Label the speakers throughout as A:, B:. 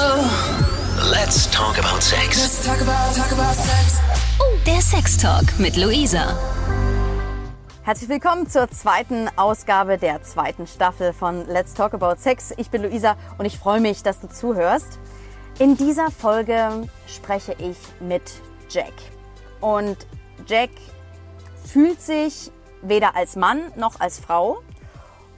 A: Let's talk about sex.
B: Let's talk about, talk about sex.
C: Oh, der Sex Talk mit Luisa.
D: Herzlich willkommen zur zweiten Ausgabe der zweiten Staffel von Let's Talk About Sex. Ich bin Luisa und ich freue mich, dass du zuhörst. In dieser Folge spreche ich mit Jack. Und Jack fühlt sich weder als Mann noch als Frau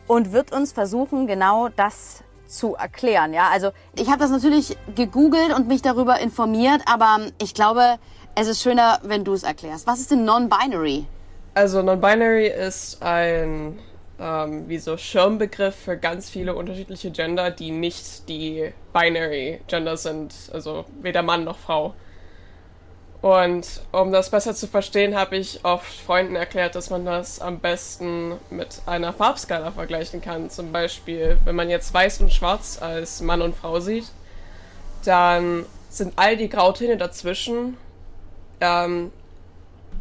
D: und wird uns versuchen, genau das zu erklären. Ja, also ich habe das natürlich gegoogelt und mich darüber informiert, aber ich glaube, es ist schöner, wenn du es erklärst. Was ist denn Non-Binary?
E: Also Non-Binary ist ein ähm, wie so Schirmbegriff für ganz viele unterschiedliche Gender, die nicht die Binary Gender sind, also weder Mann noch Frau. Und um das besser zu verstehen, habe ich oft Freunden erklärt, dass man das am besten mit einer Farbskala vergleichen kann. Zum Beispiel, wenn man jetzt weiß und schwarz als Mann und Frau sieht, dann sind all die Grautöne dazwischen ähm,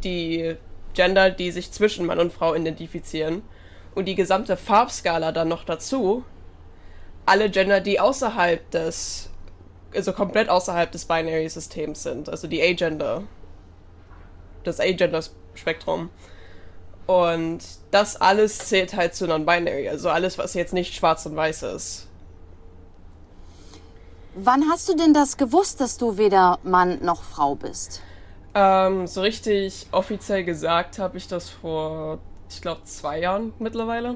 E: die Gender, die sich zwischen Mann und Frau identifizieren. Und die gesamte Farbskala dann noch dazu, alle Gender, die außerhalb des also komplett außerhalb des Binary-Systems sind, also die Agender, das Agender-Spektrum. Und das alles zählt halt zu Non-Binary, also alles, was jetzt nicht schwarz und weiß ist.
D: Wann hast du denn das gewusst, dass du weder Mann noch Frau bist?
E: Ähm, so richtig offiziell gesagt habe ich das vor, ich glaube, zwei Jahren mittlerweile.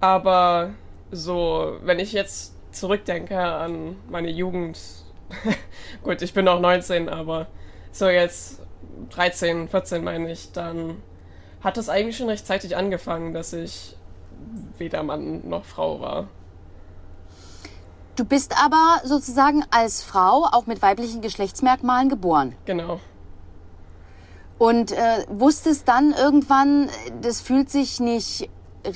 E: Aber so, wenn ich jetzt zurückdenke an meine Jugend, gut, ich bin noch 19, aber so jetzt 13, 14 meine ich, dann hat das eigentlich schon rechtzeitig angefangen, dass ich weder Mann noch Frau war.
D: Du bist aber sozusagen als Frau auch mit weiblichen Geschlechtsmerkmalen geboren.
E: Genau.
D: Und äh, wusstest dann irgendwann, das fühlt sich nicht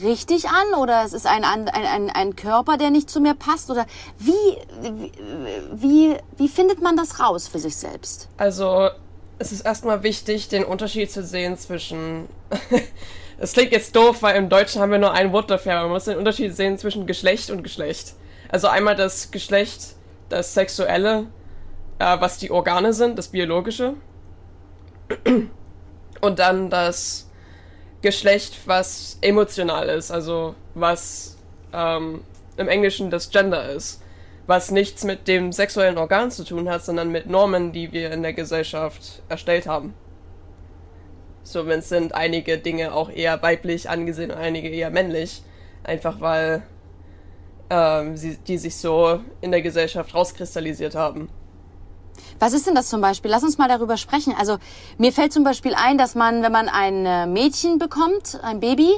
D: richtig an oder es ist ein, ein, ein, ein Körper, der nicht zu mir passt? Oder wie, wie, wie findet man das raus für sich selbst?
E: Also es ist erstmal wichtig, den Unterschied zu sehen zwischen... Es klingt jetzt doof, weil im Deutschen haben wir nur ein Wort dafür, aber man muss den Unterschied sehen zwischen Geschlecht und Geschlecht. Also einmal das Geschlecht, das Sexuelle, äh, was die Organe sind, das Biologische. Und dann das Geschlecht, was emotional ist, also was ähm, im Englischen das Gender ist, was nichts mit dem sexuellen Organ zu tun hat, sondern mit Normen, die wir in der Gesellschaft erstellt haben. So, wenn es sind einige Dinge auch eher weiblich angesehen und einige eher männlich, einfach weil ähm, sie, die sich so in der Gesellschaft rauskristallisiert haben.
D: Was ist denn das zum Beispiel? Lass uns mal darüber sprechen. Also mir fällt zum Beispiel ein, dass man, wenn man ein äh, Mädchen bekommt, ein Baby,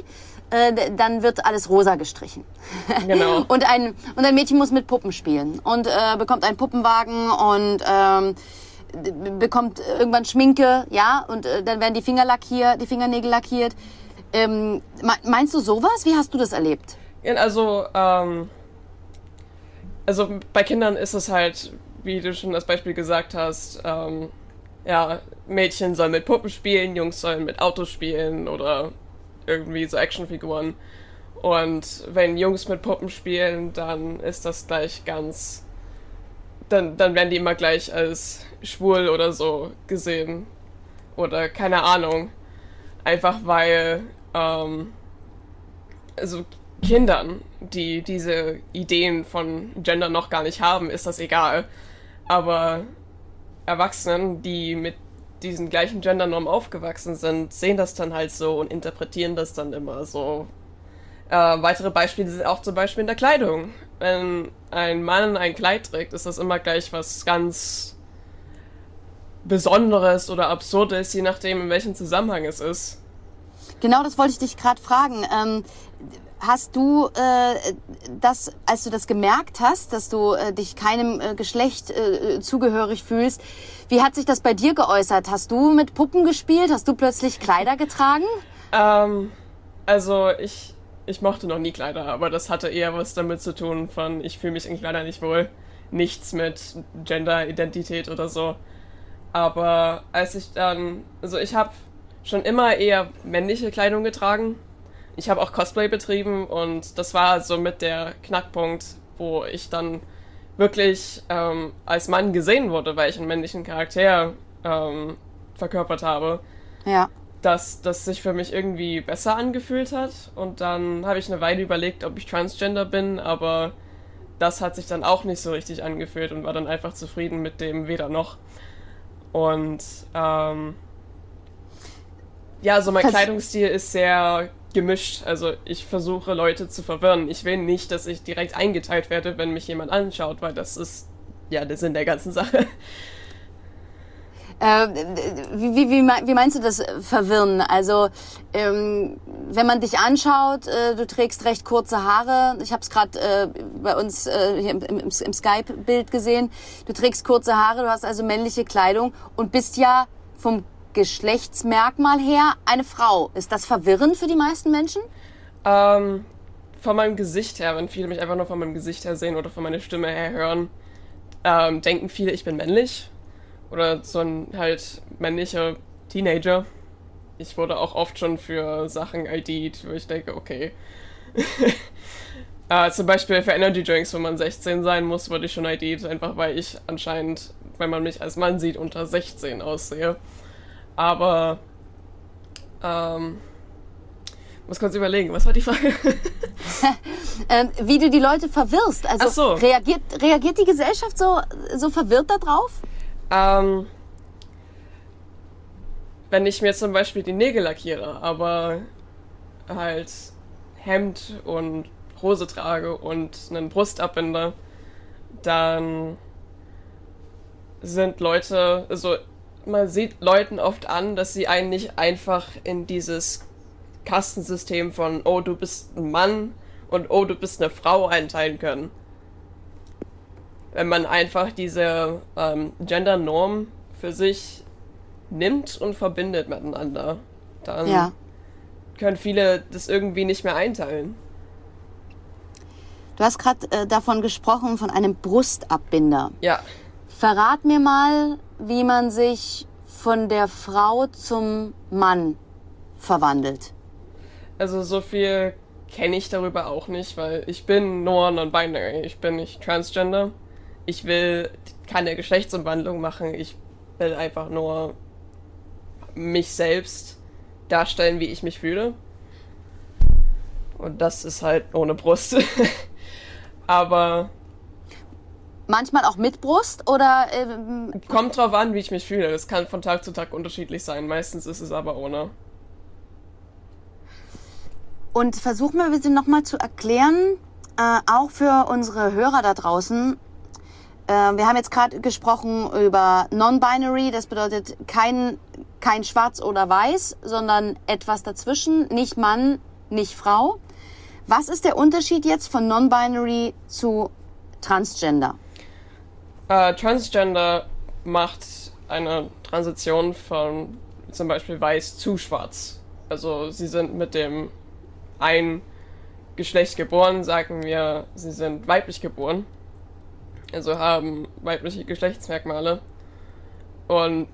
D: äh, dann wird alles rosa gestrichen.
E: Genau.
D: und, ein, und ein Mädchen muss mit Puppen spielen und äh, bekommt einen Puppenwagen und ähm, bekommt irgendwann Schminke, ja, und äh, dann werden die Finger lackiert, die Fingernägel lackiert. Ähm, meinst du sowas? Wie hast du das erlebt?
E: Also, ähm, also bei Kindern ist es halt wie du schon das Beispiel gesagt hast, ähm, ja, Mädchen sollen mit Puppen spielen, Jungs sollen mit Autos spielen oder irgendwie so Actionfiguren. Und wenn Jungs mit Puppen spielen, dann ist das gleich ganz. Dann, dann werden die immer gleich als schwul oder so gesehen. Oder keine Ahnung. Einfach weil. Ähm, also Kindern, die diese Ideen von Gender noch gar nicht haben, ist das egal. Aber Erwachsenen, die mit diesen gleichen Gendernormen aufgewachsen sind, sehen das dann halt so und interpretieren das dann immer so. Äh, weitere Beispiele sind auch zum Beispiel in der Kleidung. Wenn ein Mann ein Kleid trägt, ist das immer gleich was ganz Besonderes oder Absurdes, je nachdem, in welchem Zusammenhang es ist.
D: Genau, das wollte ich dich gerade fragen. Ähm, Hast du äh, das, als du das gemerkt hast, dass du äh, dich keinem äh, Geschlecht äh, zugehörig fühlst, wie hat sich das bei dir geäußert? Hast du mit Puppen gespielt? Hast du plötzlich Kleider getragen?
E: Ähm, also ich, ich mochte noch nie Kleider, aber das hatte eher was damit zu tun von, ich fühle mich in Kleider nicht wohl. Nichts mit Gender-Identität oder so. Aber als ich dann, also ich habe schon immer eher männliche Kleidung getragen ich habe auch Cosplay betrieben und das war so mit der Knackpunkt, wo ich dann wirklich ähm, als Mann gesehen wurde, weil ich einen männlichen Charakter ähm, verkörpert habe,
D: Ja.
E: dass das sich für mich irgendwie besser angefühlt hat. Und dann habe ich eine Weile überlegt, ob ich Transgender bin, aber das hat sich dann auch nicht so richtig angefühlt und war dann einfach zufrieden mit dem weder noch. Und ähm, ja, so mein
D: Vers-
E: Kleidungsstil ist sehr gemischt. Also ich versuche Leute zu verwirren. Ich will nicht, dass ich direkt eingeteilt werde, wenn mich jemand anschaut, weil das ist ja der Sinn der ganzen Sache.
D: Äh, wie, wie, wie, mei- wie meinst du das äh, verwirren? Also, ähm, wenn man dich anschaut, äh, du trägst recht kurze Haare. Ich habe es gerade äh, bei uns äh, hier im, im, im Skype-Bild gesehen. Du trägst kurze Haare, du hast also männliche Kleidung und bist ja vom Geschlechtsmerkmal her eine Frau. Ist das verwirrend für die meisten Menschen?
E: Ähm, von meinem Gesicht her, wenn viele mich einfach nur von meinem Gesicht her sehen oder von meiner Stimme her hören, ähm, denken viele, ich bin männlich. Oder so ein halt männlicher Teenager. Ich wurde auch oft schon für Sachen ID'd, wo ich denke, okay. äh, zum Beispiel für Energy Drinks, wo man 16 sein muss, wurde ich schon ID'd, einfach weil ich anscheinend, wenn man mich als Mann sieht, unter 16 aussehe. Aber, ähm, muss kurz überlegen, was war die Frage?
D: Ähm, wie du die Leute verwirrst. Also
E: Ach so.
D: reagiert, reagiert die Gesellschaft so, so verwirrt darauf?
E: Ähm, wenn ich mir zum Beispiel die Nägel lackiere, aber halt Hemd und Hose trage und einen Brustabbinder, dann sind Leute, also man sieht Leuten oft an, dass sie einen nicht einfach in dieses Kastensystem von, oh, du bist ein Mann und oh, du bist eine Frau einteilen können wenn man einfach diese ähm, Gender-Norm für sich nimmt und verbindet miteinander, dann
D: Ja.
E: können viele das irgendwie nicht mehr einteilen.
D: Du hast gerade äh, davon gesprochen, von einem Brustabbinder.
E: Ja,
D: Verrat mir mal, wie man sich von der Frau zum Mann verwandelt.
E: also so viel kenne ich darüber auch nicht, weil ich bin nur non-binary. Ich bin nicht transgender. Ich will keine Geschlechtsumwandlung machen. Ich will einfach nur mich selbst darstellen, wie ich mich fühle. Und das ist halt ohne Brust. Aber
D: Manchmal auch mit Brust oder ähm,
E: kommt drauf an, wie ich mich fühle. Das kann von Tag zu Tag unterschiedlich sein. Meistens ist es aber ohne.
D: und versuch mal bitte nochmal zu erklären, äh, auch für unsere Hörer da draußen. Äh, wir haben jetzt gerade gesprochen über Non-Binary, das bedeutet kein, kein Schwarz oder Weiß, sondern etwas dazwischen, nicht Mann, nicht Frau. Was ist der Unterschied jetzt von Non-Binary zu Transgender?
E: Äh, Transgender macht eine Transition von zum Beispiel weiß zu schwarz. Also sie sind mit dem ein Geschlecht geboren, sagen wir, sie sind weiblich geboren. Also haben weibliche Geschlechtsmerkmale und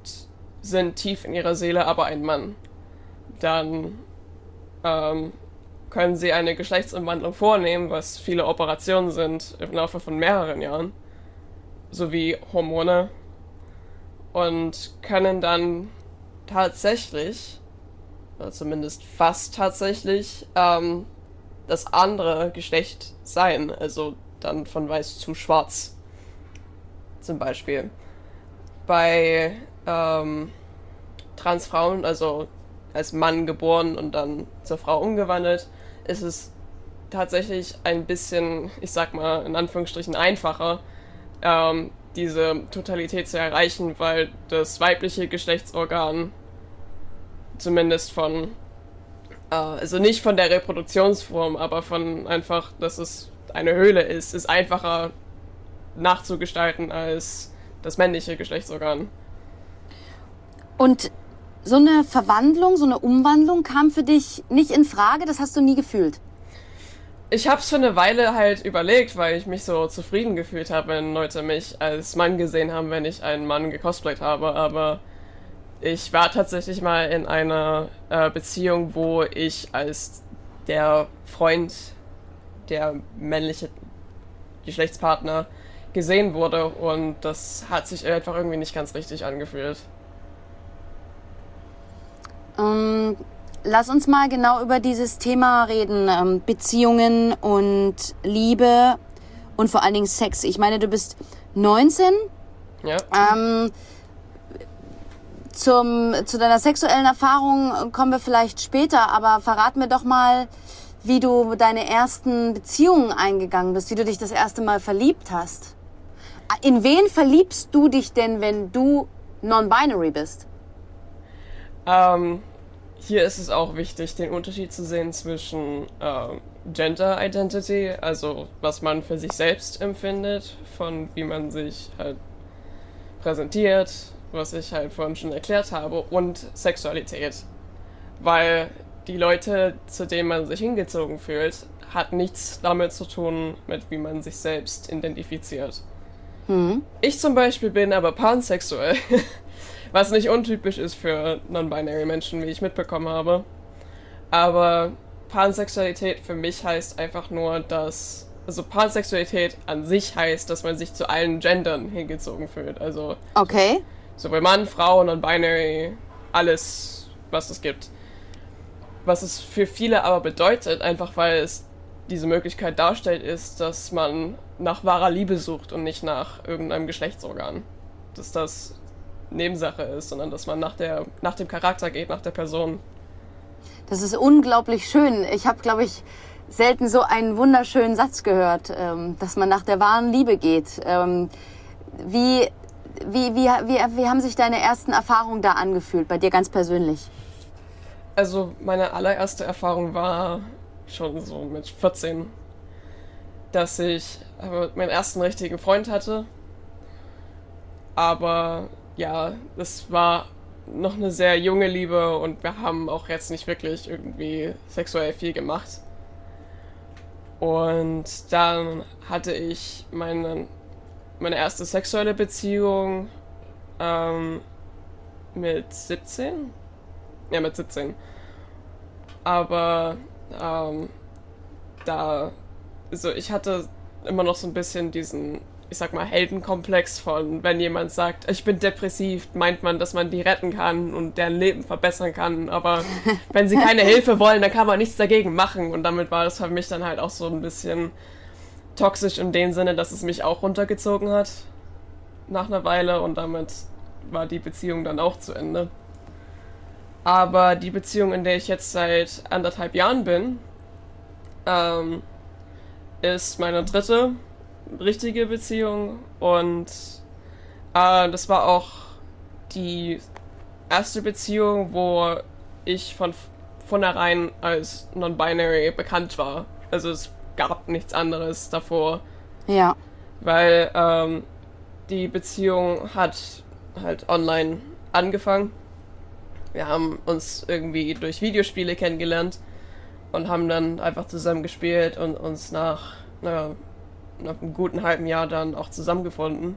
E: sind tief in ihrer Seele aber ein Mann. Dann ähm, können sie eine Geschlechtsumwandlung vornehmen, was viele Operationen sind im Laufe von mehreren Jahren sowie Hormone und können dann tatsächlich, oder zumindest fast tatsächlich, ähm, das andere Geschlecht sein. Also dann von weiß zu schwarz. Zum Beispiel. Bei ähm, Transfrauen, also als Mann geboren und dann zur Frau umgewandelt, ist es tatsächlich ein bisschen, ich sag mal, in Anführungsstrichen einfacher, ähm, diese Totalität zu erreichen, weil das weibliche Geschlechtsorgan zumindest von, äh, also nicht von der Reproduktionsform, aber von einfach, dass es eine Höhle ist, ist einfacher nachzugestalten als das männliche Geschlechtsorgan.
D: Und so eine Verwandlung, so eine Umwandlung kam für dich nicht in Frage, das hast du nie gefühlt.
E: Ich hab's für eine Weile halt überlegt, weil ich mich so zufrieden gefühlt habe, wenn Leute mich als Mann gesehen haben, wenn ich einen Mann gecosplayt habe. Aber ich war tatsächlich mal in einer äh, Beziehung, wo ich als der Freund, der männliche Geschlechtspartner, gesehen wurde und das hat sich einfach irgendwie nicht ganz richtig angefühlt.
D: Ähm, lass uns mal genau über dieses Thema reden. Ähm, Beziehungen und Liebe und vor allen Dingen Sex. Ich meine, du bist 19.
E: Ja.
D: Ähm, zum, zu deiner sexuellen Erfahrung kommen wir vielleicht später, aber verrat mir doch mal, wie du deine ersten Beziehungen eingegangen bist, wie du dich das erste Mal verliebt hast. In wen verliebst du dich denn, wenn du non-binary bist?
E: Ähm, hier ist es auch wichtig, den Unterschied zu sehen zwischen ähm, Gender Identity, also was man für sich selbst empfindet, von wie man sich halt präsentiert, was ich halt vorhin schon erklärt habe, und Sexualität. Weil die Leute, zu denen man sich hingezogen fühlt, hat nichts damit zu tun, mit wie man sich selbst identifiziert.
D: Hm.
E: Ich zum Beispiel bin aber pansexuell, was nicht untypisch ist für non-binary Menschen, wie ich mitbekommen habe. Aber Pansexualität für mich heißt einfach nur, dass. Also Pansexualität an sich heißt, dass man sich zu allen Gendern hingezogen fühlt. Also
D: Okay.
E: sowohl Mann, Frau, non-binary, alles, was es gibt. Was es für viele aber bedeutet, einfach weil es diese Möglichkeit darstellt, ist, dass man nach wahrer Liebe sucht und nicht nach irgendeinem Geschlechtsorgan. Dass das Nebensache ist, sondern dass man nach, der, nach dem Charakter geht, nach der Person.
D: Das ist unglaublich schön. Ich habe, glaube ich, selten so einen wunderschönen Satz gehört, ähm, dass man nach der wahren Liebe geht. Ähm, wie, wie, wie, wie, wie haben sich deine ersten Erfahrungen da angefühlt, bei dir ganz persönlich?
E: Also meine allererste Erfahrung war schon so mit 14, dass ich äh, meinen ersten richtigen Freund hatte. Aber ja, das war noch eine sehr junge Liebe und wir haben auch jetzt nicht wirklich irgendwie sexuell viel gemacht. Und dann hatte ich meine, meine erste sexuelle Beziehung ähm, mit 17. Ja, mit 17. Aber ähm, da, also ich hatte immer noch so ein bisschen diesen, ich sag mal, Heldenkomplex von, wenn jemand sagt, ich bin depressiv, meint man, dass man die retten kann und deren Leben verbessern kann. Aber wenn sie keine Hilfe wollen, dann kann man nichts dagegen machen. Und damit war das für mich dann halt auch so ein bisschen toxisch in dem Sinne, dass es mich auch runtergezogen hat nach einer Weile und damit war die Beziehung dann auch zu Ende. Aber die Beziehung, in der ich jetzt seit anderthalb Jahren bin, ähm, ist meine dritte richtige Beziehung und äh, das war auch die erste Beziehung, wo ich von vornherein als non-binary bekannt war. Also es gab nichts anderes davor,
D: Ja.
E: weil ähm, die Beziehung hat halt online angefangen. Wir haben uns irgendwie durch Videospiele kennengelernt und haben dann einfach zusammen gespielt und uns nach, naja, nach einem guten halben Jahr dann auch zusammengefunden.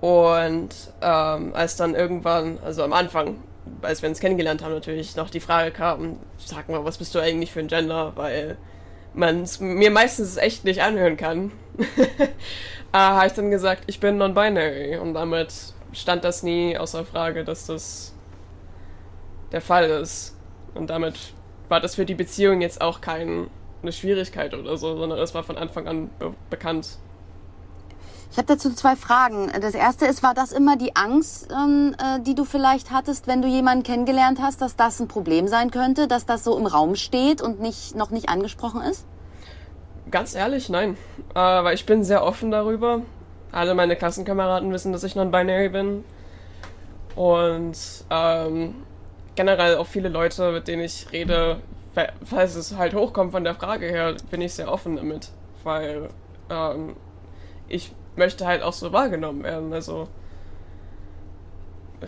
E: Und ähm, als dann irgendwann, also am Anfang, als wir uns kennengelernt haben, natürlich noch die Frage kam, sag mal, was bist du eigentlich für ein Gender? Weil man es mir meistens echt nicht anhören kann. äh, habe ich dann gesagt, ich bin non-binary. Und damit stand das nie außer Frage, dass das der Fall ist. Und damit war das für die Beziehung jetzt auch keine Schwierigkeit oder so, sondern es war von Anfang an be bekannt.
D: Ich habe dazu zwei Fragen. Das erste ist, war das immer die Angst, ähm, äh, die du vielleicht hattest, wenn du jemanden kennengelernt hast, dass das ein Problem sein könnte, dass das so im Raum steht und nicht, noch nicht angesprochen ist?
E: Ganz ehrlich, nein. Äh, weil ich bin sehr offen darüber. Alle meine Klassenkameraden wissen, dass ich non-binary bin. Und ähm, generell auch viele Leute, mit denen ich rede, falls es halt hochkommt von der Frage her, bin ich sehr offen damit. Weil ähm, ich möchte halt auch so wahrgenommen werden. Also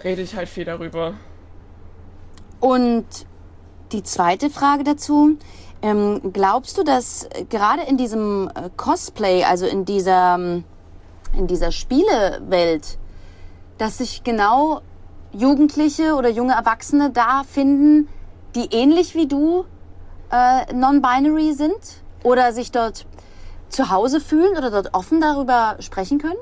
E: rede ich halt viel darüber.
D: Und die zweite Frage dazu, ähm, glaubst du, dass gerade in diesem äh, Cosplay, also in dieser, ähm, in dieser Spielewelt, dass sich genau Jugendliche oder junge Erwachsene da finden, die ähnlich wie du äh, non-binary sind oder sich dort zu Hause fühlen oder dort offen darüber sprechen können?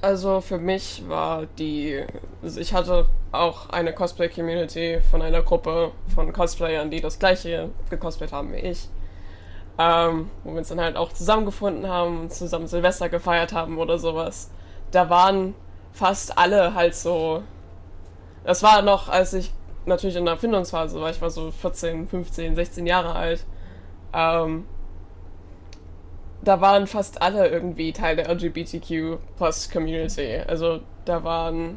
E: Also für mich war die, also ich hatte auch eine Cosplay-Community von einer Gruppe von Cosplayern, die das gleiche gecosplayt haben wie ich. Ähm, wo wir uns dann halt auch zusammengefunden haben, zusammen Silvester gefeiert haben oder sowas. Da waren fast alle halt so. Das war noch, als ich natürlich in der Erfindungsphase war, ich war so 14, 15, 16 Jahre alt. Ähm, da waren fast alle irgendwie Teil der LGBTQ Plus Community. Also da waren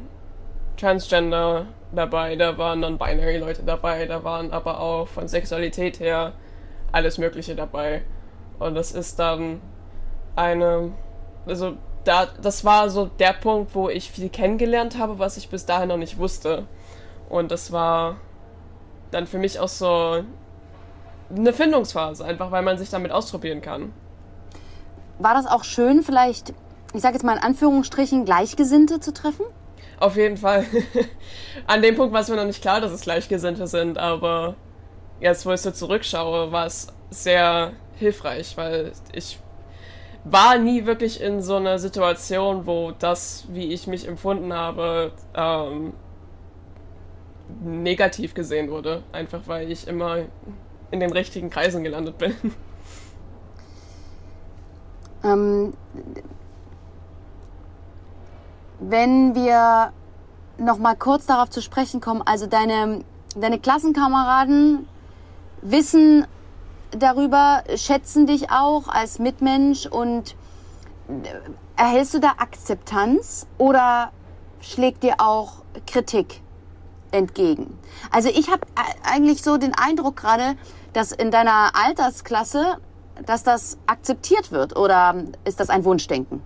E: Transgender dabei, da waren Non-Binary Leute dabei, da waren aber auch von Sexualität her alles Mögliche dabei. Und das ist dann eine, also da, das war so der Punkt, wo ich viel kennengelernt habe, was ich bis dahin noch nicht wusste. Und das war dann für mich auch so eine Findungsphase, einfach weil man sich damit ausprobieren kann
D: war das auch schön, vielleicht, ich sage jetzt mal in Anführungsstrichen, Gleichgesinnte zu treffen?
E: Auf jeden Fall. An dem Punkt war es mir noch nicht klar, dass es Gleichgesinnte sind, aber jetzt, wo ich so zurückschaue, war es sehr hilfreich, weil ich war nie wirklich in so einer Situation, wo das, wie ich mich empfunden habe, ähm, negativ gesehen wurde. Einfach weil ich immer in den richtigen Kreisen gelandet bin.
D: Ähm, wenn wir noch mal kurz darauf zu sprechen kommen, also deine, deine Klassenkameraden wissen darüber, schätzen dich auch als Mitmensch und äh, erhältst du da Akzeptanz oder schlägt dir auch Kritik entgegen? Also ich habe eigentlich so den Eindruck gerade, dass in deiner Altersklasse dass das akzeptiert wird oder ist das ein Wunschdenken?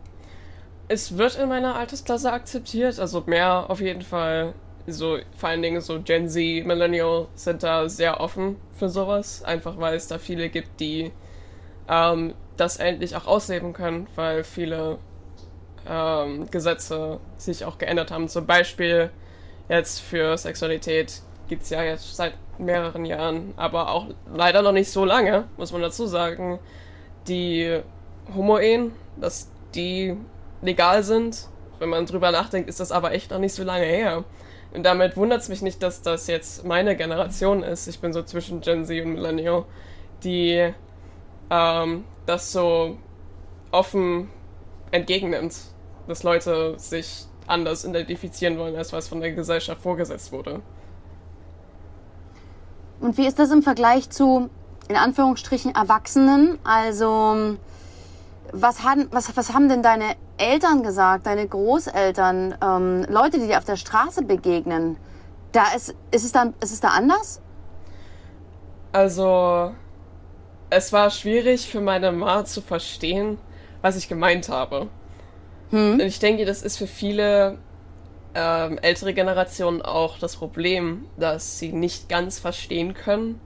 E: Es wird in meiner Altersklasse akzeptiert, also mehr auf jeden Fall. So, vor allen Dingen so Gen Z, Millennial sind da sehr offen für sowas, einfach weil es da viele gibt, die ähm, das endlich auch ausleben können, weil viele ähm, Gesetze sich auch geändert haben. Zum Beispiel jetzt für Sexualität gibt es ja jetzt seit mehreren Jahren, aber auch leider noch nicht so lange, muss man dazu sagen, die Homo-Ehen, dass die legal sind. Wenn man drüber nachdenkt, ist das aber echt noch nicht so lange her. Und damit wundert es mich nicht, dass das jetzt meine Generation ist. Ich bin so zwischen Gen Z und Millennial, die ähm, das so offen entgegennimmt, dass Leute sich anders identifizieren wollen, als was von der Gesellschaft vorgesetzt wurde.
D: Und wie ist das im Vergleich zu, in Anführungsstrichen, Erwachsenen? Also, was, haben, was, was haben denn deine Eltern gesagt, deine Großeltern, ähm, Leute, die dir auf der Straße begegnen? Da ist, ist, es dann, ist es da anders?
E: Also, es war schwierig für meine Ma zu verstehen, was ich gemeint habe. Hm? Und ich denke, das ist für viele ähm, ältere Generationen auch das Problem, dass sie nicht ganz verstehen können,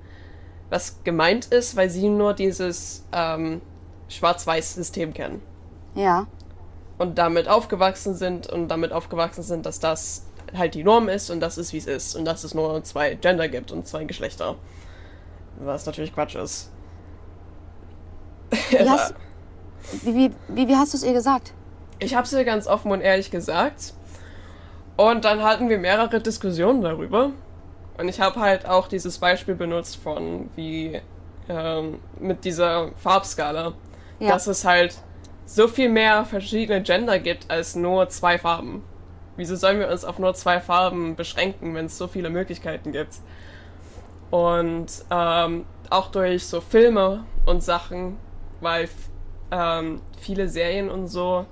E: was gemeint ist, weil sie nur dieses ähm, Schwarz-Weiß-System kennen.
D: Ja.
E: Und damit aufgewachsen sind und damit aufgewachsen sind, dass das halt die Norm ist und das ist, wie es ist. Und dass es nur zwei Gender gibt und zwei Geschlechter. Was natürlich Quatsch ist.
D: Wie hast, wie, wie, wie hast du es ihr gesagt?
E: Ich habe es ihr ganz offen und ehrlich gesagt. Und dann hatten wir mehrere Diskussionen darüber. Und ich habe halt auch dieses Beispiel benutzt von wie ähm, mit dieser Farbskala, ja. dass es halt so viel mehr verschiedene Gender gibt als nur zwei Farben. Wieso sollen wir uns auf nur zwei Farben beschränken, wenn es so viele Möglichkeiten gibt? Und ähm, auch durch so Filme und Sachen, weil ähm, viele Serien und so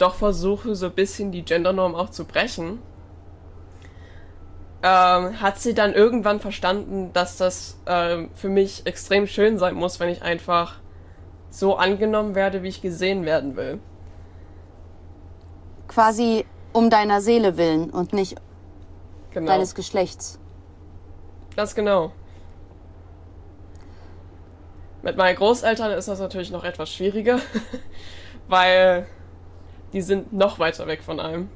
E: doch versuche, so ein bisschen die Gendernorm auch zu brechen, ähm, hat sie dann irgendwann verstanden, dass das ähm, für mich extrem schön sein muss, wenn ich einfach so angenommen werde, wie ich gesehen werden will.
D: Quasi um deiner Seele willen und nicht genau. deines Geschlechts.
E: Ganz genau. Mit meinen Großeltern ist das natürlich noch etwas schwieriger, weil die sind noch weiter weg von allem.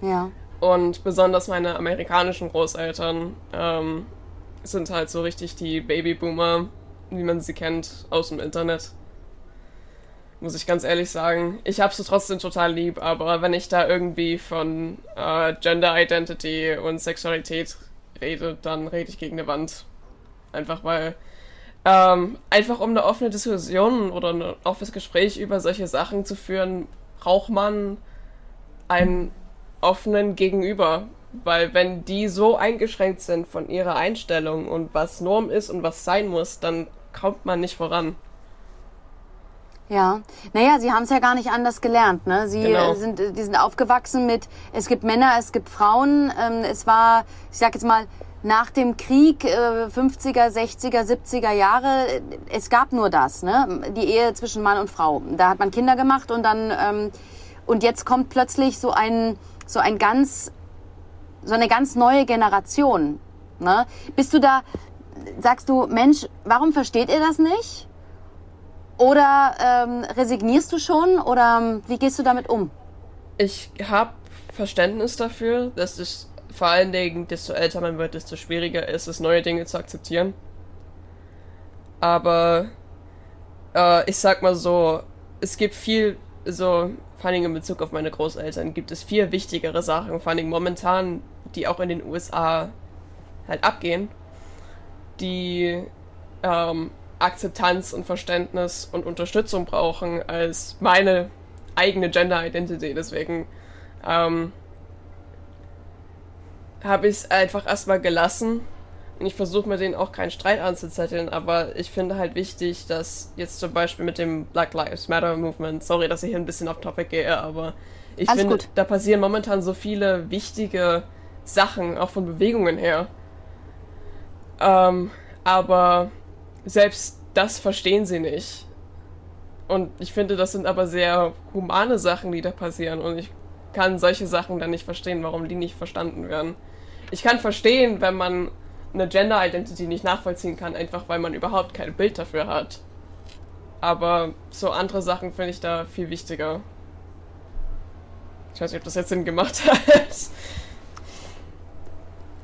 D: Ja.
E: Und besonders meine amerikanischen Großeltern ähm, sind halt so richtig die Babyboomer, wie man sie kennt, aus dem Internet. muss ich ganz ehrlich sagen. Ich habe sie trotzdem total lieb, aber wenn ich da irgendwie von äh, Gender Identity und Sexualität rede, dann rede ich gegen eine Wand. Einfach weil, ähm, einfach um eine offene Diskussion oder ein offenes Gespräch über solche Sachen zu führen, braucht man einen offenen Gegenüber. Weil wenn die so eingeschränkt sind von ihrer Einstellung und was Norm ist und was sein muss, dann kommt man nicht voran.
D: Ja, naja, sie haben es ja gar nicht anders gelernt. Ne? Sie
E: Genau.
D: äh, sind, äh, die sind aufgewachsen mit, es gibt Männer, es gibt Frauen. Ähm, es war, ich sag jetzt mal, nach dem Krieg, äh, 50er, 60er, 70er Jahre, äh, es gab nur das, ne? die Ehe zwischen Mann und Frau. Da hat man Kinder gemacht und dann, ähm, und jetzt kommt plötzlich so ein, so ein ganz, so eine ganz neue Generation. Ne? Bist du da, sagst du, Mensch, warum versteht ihr das nicht? Oder ähm, resignierst du schon oder ähm, wie gehst du damit um?
E: Ich habe Verständnis dafür, dass es vor allen Dingen, desto älter man wird, desto schwieriger ist es, neue Dinge zu akzeptieren. Aber äh, ich sag mal so, es gibt viel, so, vor Dingen in Bezug auf meine Großeltern, gibt es viel wichtigere Sachen, vor Dingen momentan, die auch in den USA halt abgehen, die ähm, Akzeptanz und Verständnis und Unterstützung brauchen als meine eigene Gender Identity. Deswegen ähm, habe ich es einfach erstmal gelassen. Und ich versuche mir denen auch keinen Streit anzuzetteln, aber ich finde halt wichtig, dass jetzt zum Beispiel mit dem Black Lives Matter Movement, sorry, dass ich hier ein bisschen off topic gehe, aber ich
D: Alles
E: finde,
D: gut.
E: da passieren momentan so viele wichtige Sachen, auch von Bewegungen her. Ähm, aber selbst das verstehen sie nicht. Und ich finde, das sind aber sehr humane Sachen, die da passieren. Und ich kann solche Sachen dann nicht verstehen, warum die nicht verstanden werden. Ich kann verstehen, wenn man eine Gender Identity nicht nachvollziehen kann, einfach weil man überhaupt kein Bild dafür hat. Aber so andere Sachen finde ich da viel wichtiger. Ich weiß nicht, ob das jetzt Sinn gemacht hat.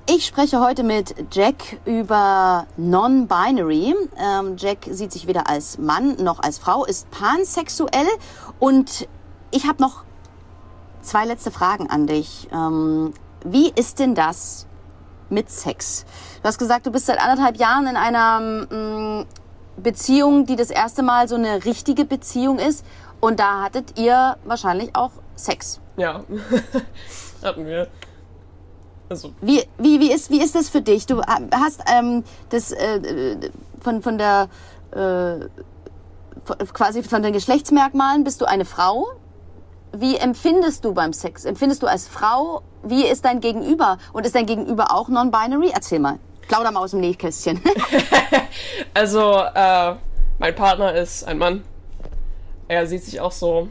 D: Ich spreche heute mit Jack über Non-Binary. Ähm, Jack sieht sich weder als Mann noch als Frau, ist pansexuell und ich habe noch zwei letzte Fragen an dich. Ähm, wie ist denn das mit Sex? Du hast gesagt, du bist seit anderthalb Jahren in einer mm, Beziehung, die das erste Mal so eine richtige Beziehung ist und da hattet ihr wahrscheinlich auch Sex.
E: Ja, hatten wir. Also,
D: Wie, wie, wie, ist, wie ist das für dich? Du hast ähm, das äh, von, von der äh, von- quasi von den Geschlechtsmerkmalen bist du eine Frau. Wie empfindest du beim Sex? Empfindest du als Frau? Wie ist dein Gegenüber? Und ist dein Gegenüber auch non-binary? Erzähl mal. Plauder mal aus dem Nähkästchen.
E: Also, äh, mein Partner ist ein Mann. Er sieht sich auch so.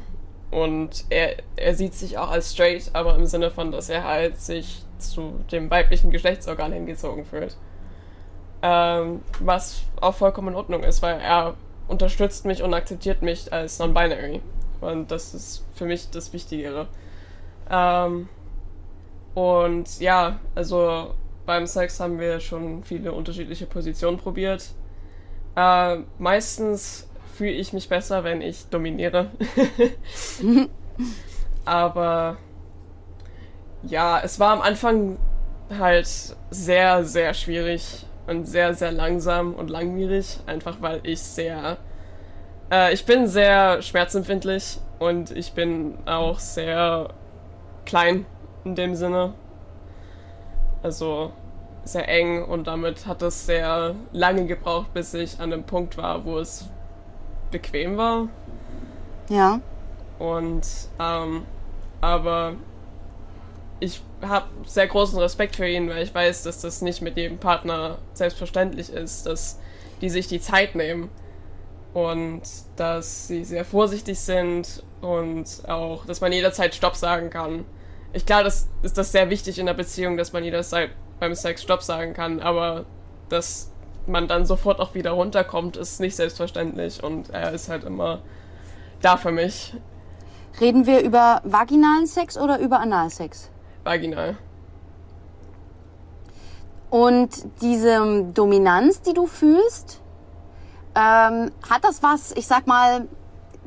E: Und er, er sieht sich auch als straight, aber im Sinne von, dass er halt sich zu dem weiblichen Geschlechtsorgan hingezogen fühlt. Ähm, was auch vollkommen in Ordnung ist, weil er unterstützt mich und akzeptiert mich als non-binary. Und das ist für mich das Wichtigere. Ähm, und ja, also beim Sex haben wir schon viele unterschiedliche Positionen probiert. Äh, meistens fühle ich mich besser, wenn ich dominiere. Aber ja, es war am Anfang halt sehr, sehr schwierig und sehr, sehr langsam und langwierig, einfach weil ich sehr. Äh, ich bin sehr schmerzempfindlich und ich bin auch sehr klein in dem Sinne. Also sehr eng und damit hat es sehr lange gebraucht, bis ich an einem Punkt war, wo es bequem war.
D: ja.
E: Und ähm, aber ich habe sehr großen Respekt für ihn, weil ich weiß, dass das nicht mit jedem Partner selbstverständlich ist, dass die sich die Zeit nehmen und dass sie sehr vorsichtig sind und auch, dass man jederzeit Stopp sagen kann. Ich glaube, das ist das sehr wichtig in der Beziehung, dass man jederzeit beim Sex Stopp sagen kann, aber dass man dann sofort auch wieder runterkommt, ist nicht selbstverständlich und er ist halt immer da für mich.
D: Reden wir über vaginalen Sex oder über Analsex?
E: Vaginal.
D: Und diese Dominanz, die du fühlst, ähm, hat das was, ich sag mal,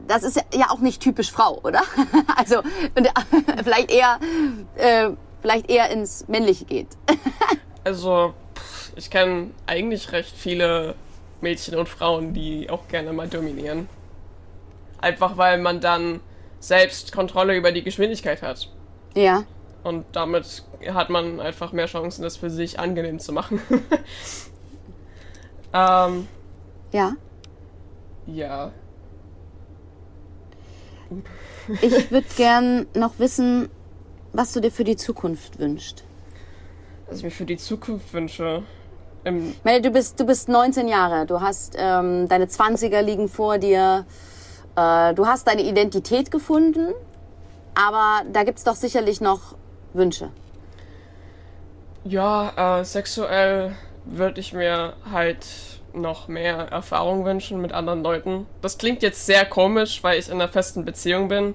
D: das ist ja auch nicht typisch Frau, oder? Also äh, vielleicht eher, äh, vielleicht eher ins Männliche geht.
E: Also, ich kenne eigentlich recht viele Mädchen und Frauen, die auch gerne mal dominieren. Einfach weil man dann selbst Kontrolle über die Geschwindigkeit hat.
D: Ja.
E: Und damit hat man einfach mehr Chancen, das für sich angenehm zu machen. ähm,
D: Ja.
E: ja.
D: Ich würde gern noch wissen, was du dir für die Zukunft wünschst.
E: Was ich mir für die Zukunft wünsche.
D: Ich meine, du bist, du bist 19 Jahre, du hast ähm, deine 20er liegen vor dir, äh, du hast deine Identität gefunden, aber da gibt's doch sicherlich noch Wünsche.
E: ja, äh, sexuell würde ich mir halt noch mehr Erfahrung wünschen mit anderen Leuten. Das klingt jetzt sehr komisch, weil ich in einer festen Beziehung bin.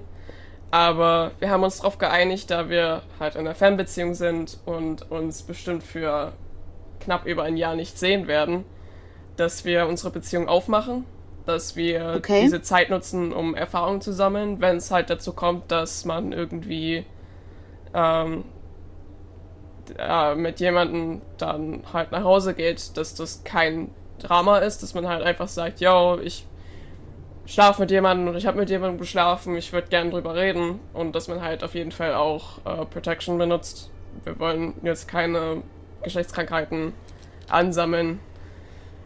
E: Aber wir haben uns darauf geeinigt, da wir halt in einer Fernbeziehung sind und uns bestimmt für knapp über ein Jahr nicht sehen werden, dass wir unsere Beziehung aufmachen, dass wir
D: Okay.
E: diese Zeit nutzen, um Erfahrung zu sammeln, wenn es halt dazu kommt, dass man irgendwie ähm, äh, mit jemandem dann halt nach Hause geht, dass das kein Drama ist, dass man halt einfach sagt, yo, ich schlafe mit jemandem und ich habe mit jemandem geschlafen, ich würde gern drüber reden und dass man halt auf jeden Fall auch äh, Protection benutzt. Wir wollen jetzt keine Geschlechtskrankheiten ansammeln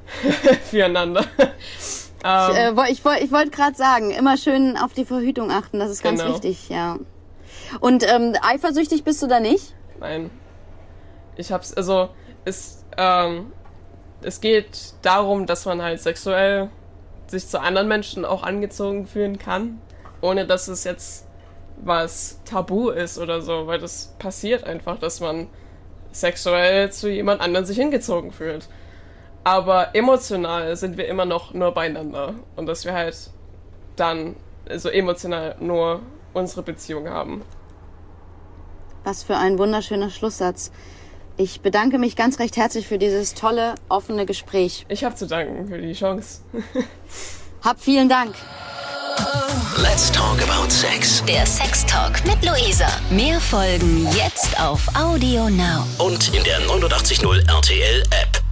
E: füreinander. ähm,
D: Äh, ich ich wollte gerade sagen, immer schön auf die Verhütung achten, das ist ganz
E: Genau.
D: wichtig, ja. Und ähm, eifersüchtig bist du da nicht?
E: Nein. Ich hab's, also, es, ähm, es geht darum, dass man halt sexuell sich zu anderen Menschen auch angezogen fühlen kann, ohne dass es jetzt was tabu ist oder so, weil das passiert einfach, dass man sexuell zu jemand anderem sich hingezogen fühlt. Aber emotional sind wir immer noch nur beieinander und dass wir halt dann so emotional nur unsere Beziehung haben.
D: Was für ein wunderschöner Schlusssatz. Ich bedanke mich ganz recht herzlich für dieses tolle, offene Gespräch.
E: Ich habe zu danken für die Chance.
D: Hab vielen Dank.
A: Let's talk about sex.
C: Der Sex Talk mit Luisa. Mehr Folgen jetzt auf Audio Now.
A: Und in der 89.0 RTL App.